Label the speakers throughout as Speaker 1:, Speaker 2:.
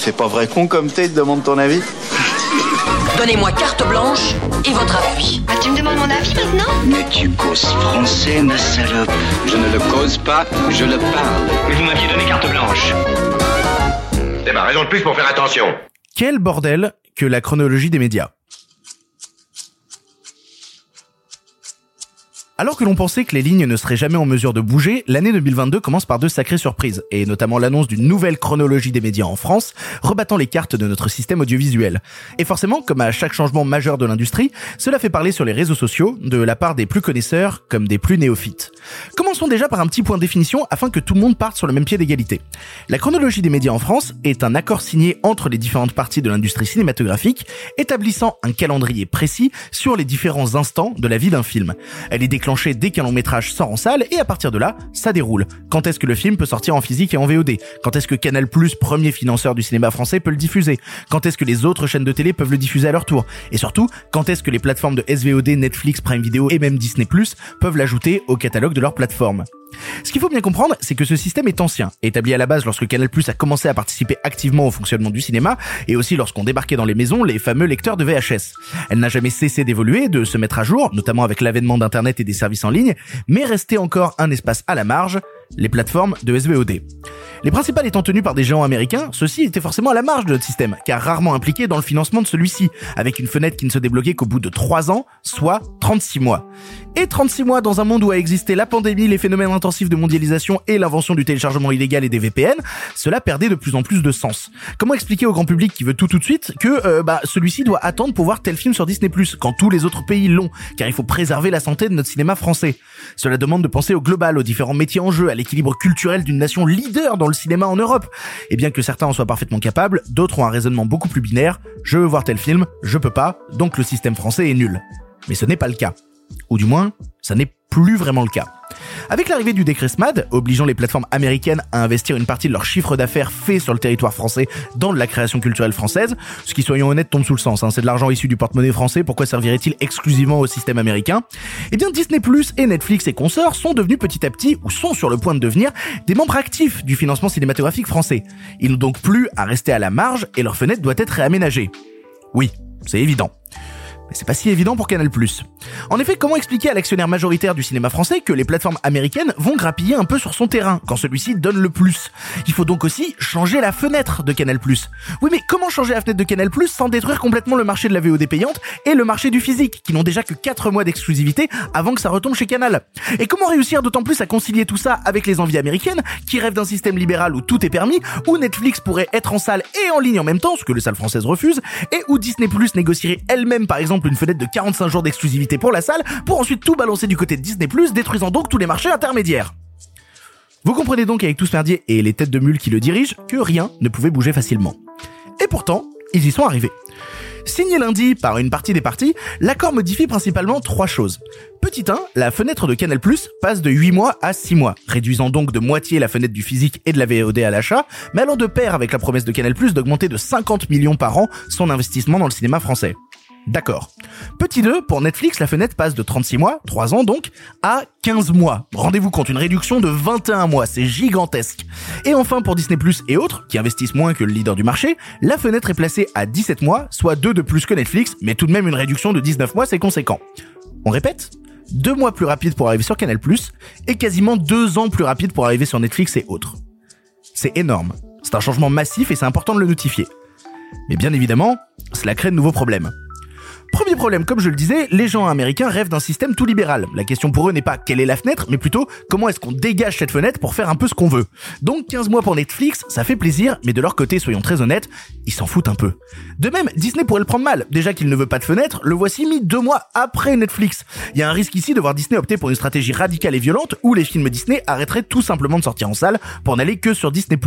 Speaker 1: fait pas vrai con comme t'es, te demande ton avis
Speaker 2: Donnez-moi carte blanche et votre appui.
Speaker 3: Ah, tu me demandes mon avis maintenant
Speaker 4: Mais tu causes français, ma salope.
Speaker 5: Je ne le cause pas, je le parle.
Speaker 6: Mais vous m'aviez donné carte blanche.
Speaker 7: C'est ma raison de plus pour faire attention.
Speaker 8: Quel bordel que la chronologie des médias. Alors que l'on pensait que les lignes ne seraient jamais en mesure de bouger, l'année 2022 commence par deux sacrées surprises, et notamment l'annonce d'une nouvelle chronologie des médias en France, rebattant les cartes de notre système audiovisuel. Et forcément, comme à chaque changement majeur de l'industrie, cela fait parler sur les réseaux sociaux, de la part des plus connaisseurs comme des plus néophytes. Commençons déjà par un petit point de définition afin que tout le monde parte sur le même pied d'égalité. La chronologie des médias en France est un accord signé entre les différentes parties de l'industrie cinématographique, établissant un calendrier précis sur les différents instants de la vie d'un film. Elle est dès qu'un long métrage sort en salle et à partir de là, ça déroule. Quand est-ce que le film peut sortir en physique et en VOD Quand est-ce que Canal+, premier financeur du cinéma français, peut le diffuser? Quand est-ce que les autres chaînes de télé peuvent le diffuser à leur tour? Et surtout, quand est-ce que les plateformes de SVOD, Netflix, Prime Video et même Disney+, peuvent l'ajouter au catalogue de leur plateforme? Ce qu'il faut bien comprendre, c'est que ce système est ancien, établi à la base lorsque Canal+ a commencé à participer activement au fonctionnement du cinéma, et aussi lorsqu'on débarquait dans les maisons les fameux lecteurs de VHS. Elle n'a jamais cessé d'évoluer, de se mettre à jour, notamment avec l'avènement d'internet et des services en ligne, mais restait encore un espace à la marge, les plateformes de SVOD. Les principales étant tenues par des géants américains, ceux-ci étaient forcément à la marge de notre système, car rarement impliqués dans le financement de celui-ci, avec une fenêtre qui ne se débloquait qu'au bout de 3 ans, soit 36 mois. Et 36 mois dans un monde où a existé la pandémie, les phénomènes intensifs de mondialisation et l'invention du téléchargement illégal et des VPN, cela perdait de plus en plus de sens. Comment expliquer au grand public qui veut tout tout de suite que euh, bah, celui-ci doit attendre pour voir tel film sur Disney+, quand tous les autres pays l'ont, car il faut préserver la santé de notre cinéma français. Cela demande de penser au global, aux différents métiers en jeu, l'équilibre culturel d'une nation leader dans le cinéma en Europe. Et bien que certains en soient parfaitement capables, d'autres ont un raisonnement beaucoup plus binaire. Je veux voir tel film, je peux pas, donc le système français est nul. Mais ce n'est pas le cas. Ou du moins, ça n'est plus vraiment le cas. Avec l'arrivée du décret SMAD, obligeant les plateformes américaines à investir une partie de leur chiffre d'affaires fait sur le territoire français dans de la création culturelle française, ce qui, soyons honnêtes, tombe sous le sens, hein, c'est de l'argent issu du porte-monnaie français, pourquoi servirait-il exclusivement au système américain? Eh bien Disney et Netflix et consorts sont devenus petit à petit, ou sont sur le point de devenir, des membres actifs du financement cinématographique français. Ils n'ont donc plus à rester à la marge et leur fenêtre doit être réaménagée. Oui, c'est évident. Mais c'est pas si évident pour Canal+. En effet, comment expliquer à l'actionnaire majoritaire du cinéma français que les plateformes américaines vont grappiller un peu sur son terrain quand celui-ci donne le plus? Il faut donc aussi changer la fenêtre de Canal+. Oui, mais comment changer la fenêtre de Canal+ sans détruire complètement le marché de la VOD payante et le marché du physique, qui n'ont déjà que 4 mois d'exclusivité avant que ça retombe chez Canal? Et comment réussir d'autant plus à concilier tout ça avec les envies américaines, qui rêvent d'un système libéral où tout est permis, où Netflix pourrait être en salle et en ligne en même temps, ce que les salles françaises refusent, et où Disney+ négocierait elle-même par exemple une fenêtre de 45 jours d'exclusivité pour la salle, pour ensuite tout balancer du côté de Disney+, détruisant donc tous les marchés intermédiaires. Vous comprenez donc avec tout ce merdier et les têtes de mules qui le dirigent que rien ne pouvait bouger facilement. Et pourtant, ils y sont arrivés. Signé lundi par une partie des parties, l'accord modifie principalement trois choses. Petit 1, la fenêtre de Canal+, passe de 8 mois à 6 mois, réduisant donc de moitié la fenêtre du physique et de la VOD à l'achat, mais allant de pair avec la promesse de Canal+, d'augmenter de 50 millions par an son investissement dans le cinéma français. D'accord. Petit 2, pour Netflix, la fenêtre passe de 36 mois, 3 ans donc, à 15 mois. Rendez-vous compte, une réduction de 21 mois, c'est gigantesque. Et enfin, pour Disney et autres, qui investissent moins que le leader du marché, la fenêtre est placée à 17 mois, soit 2 de plus que Netflix, mais tout de même une réduction de 19 mois, c'est conséquent. On répète Deux mois plus rapide pour arriver sur Canal+, et quasiment deux ans plus rapide pour arriver sur Netflix et autres. C'est énorme. C'est un changement massif et c'est important de le notifier. Mais bien évidemment, cela crée de nouveaux problèmes. Premier problème, comme je le disais, les gens américains rêvent d'un système tout libéral. La question pour eux n'est pas quelle est la fenêtre, mais plutôt comment est-ce qu'on dégage cette fenêtre pour faire un peu ce qu'on veut. Donc 15 mois pour Netflix, ça fait plaisir, mais de leur côté, soyons très honnêtes, ils s'en foutent un peu. De même, Disney pourrait le prendre mal. Déjà qu'il ne veut pas de fenêtre, le voici mis deux mois après Netflix. Il y a un risque ici de voir Disney opter pour une stratégie radicale et violente où les films Disney arrêteraient tout simplement de sortir en salle pour n'aller que sur Disney+.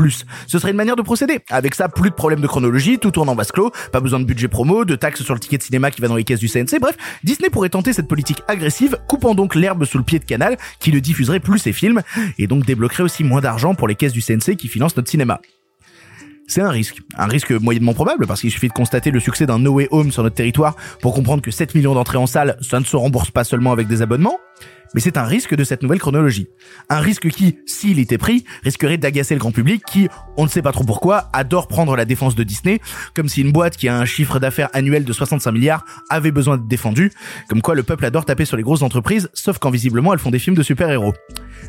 Speaker 8: Ce serait une manière de procéder. Avec ça, plus de problèmes de chronologie, tout tourne en vase clos, pas besoin de budget promo, de taxes sur le ticket de cinéma qui va dans les caisses du CNC, bref, Disney pourrait tenter cette politique agressive, coupant donc l'herbe sous le pied de Canal, qui ne diffuserait plus ses films, et donc débloquerait aussi moins d'argent pour les caisses du CNC qui financent notre cinéma. C'est un risque. Un risque moyennement probable parce qu'il suffit de constater le succès d'un No Way Home sur notre territoire pour comprendre que 7 millions d'entrées en salle, ça ne se rembourse pas seulement avec des abonnements. Mais c'est un risque de cette nouvelle chronologie. Un risque qui, s'il était pris, risquerait d'agacer le grand public qui, on ne sait pas trop pourquoi, adore prendre la défense de Disney, comme si une boîte qui a un chiffre d'affaires annuel de 65 milliards avait besoin d'être défendue, comme quoi le peuple adore taper sur les grosses entreprises, sauf quand visiblement elles font des films de super-héros.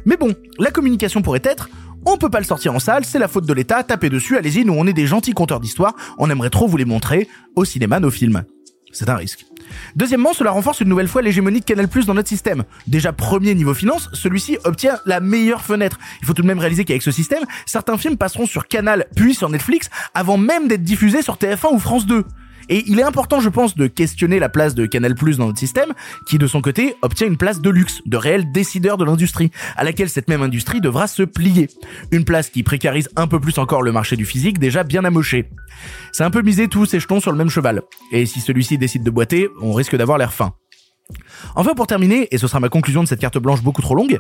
Speaker 8: Mais bon, la communication pourrait être, on peut pas le sortir en salle, c'est la faute de l'État, tapez dessus, allez-y, nous on est des gentils conteurs d'histoire, on aimerait trop vous les montrer, au cinéma, nos films. C'est un risque. Deuxièmement, cela renforce une nouvelle fois l'hégémonie de Canal+ dans notre système. Déjà premier niveau finance, celui-ci obtient la meilleure fenêtre. Il faut tout de même réaliser qu'avec ce système, certains films passeront sur Canal puis sur Netflix avant même d'être diffusés sur TF1 ou France 2. Et il est important, je pense, de questionner la place de Canal+ dans notre système, qui de son côté obtient une place de luxe, de réel décideur de l'industrie, à laquelle cette même industrie devra se plier. Une place qui précarise un peu plus encore le marché du physique, déjà bien amoché. C'est un peu miser tous ses jetons sur le même cheval. Et si celui-ci décide de boiter, on risque d'avoir l'air fin. Enfin, pour terminer, et ce sera ma conclusion de cette carte blanche beaucoup trop longue,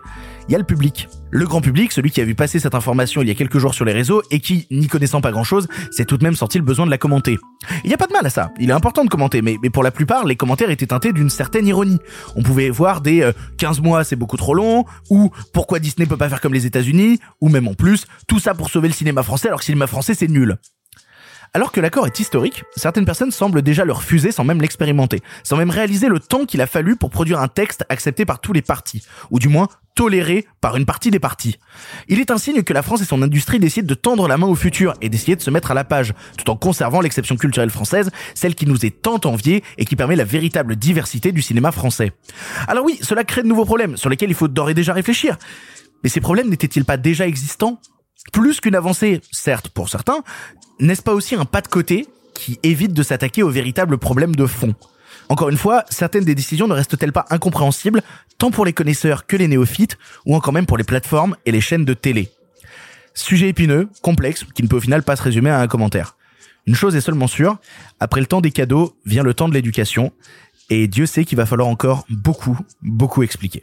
Speaker 8: il y a le public. Le grand public, celui qui a vu passer cette information il y a quelques jours sur les réseaux et qui, n'y connaissant pas grand chose, s'est tout de même senti le besoin de la commenter. Il n'y a pas de mal à ça, il est important de commenter, mais, pour la plupart, les commentaires étaient teintés d'une certaine ironie. On pouvait voir des 15 euh, mois c'est beaucoup trop long, ou pourquoi Disney peut pas faire comme les États-Unis, ou même en plus, tout ça pour sauver le cinéma français alors que le cinéma français c'est nul. Alors que l'accord est historique, certaines personnes semblent déjà le refuser sans même l'expérimenter, sans même réaliser le temps qu'il a fallu pour produire un texte accepté par tous les partis, ou du moins toléré par une partie des partis. Il est un signe que la France et son industrie décident de tendre la main au futur et d'essayer de se mettre à la page, tout en conservant l'exception culturelle française, celle qui nous est tant enviée et qui permet la véritable diversité du cinéma français. Alors oui, cela crée de nouveaux problèmes sur lesquels il faut d'ores et déjà réfléchir. Mais ces problèmes n'étaient-ils pas déjà existants? Plus qu'une avancée, certes pour certains, n'est-ce pas aussi un pas de côté qui évite de s'attaquer aux véritables problèmes de fond? Encore une fois, certaines des décisions ne restent-elles pas incompréhensibles, tant pour les connaisseurs que les néophytes, ou encore même pour les plateformes et les chaînes de télé? Sujet épineux, complexe, qui ne peut au final pas se résumer à un commentaire. Une chose est seulement sûre, après le temps des cadeaux vient le temps de l'éducation, et Dieu sait qu'il va falloir encore beaucoup, beaucoup expliquer.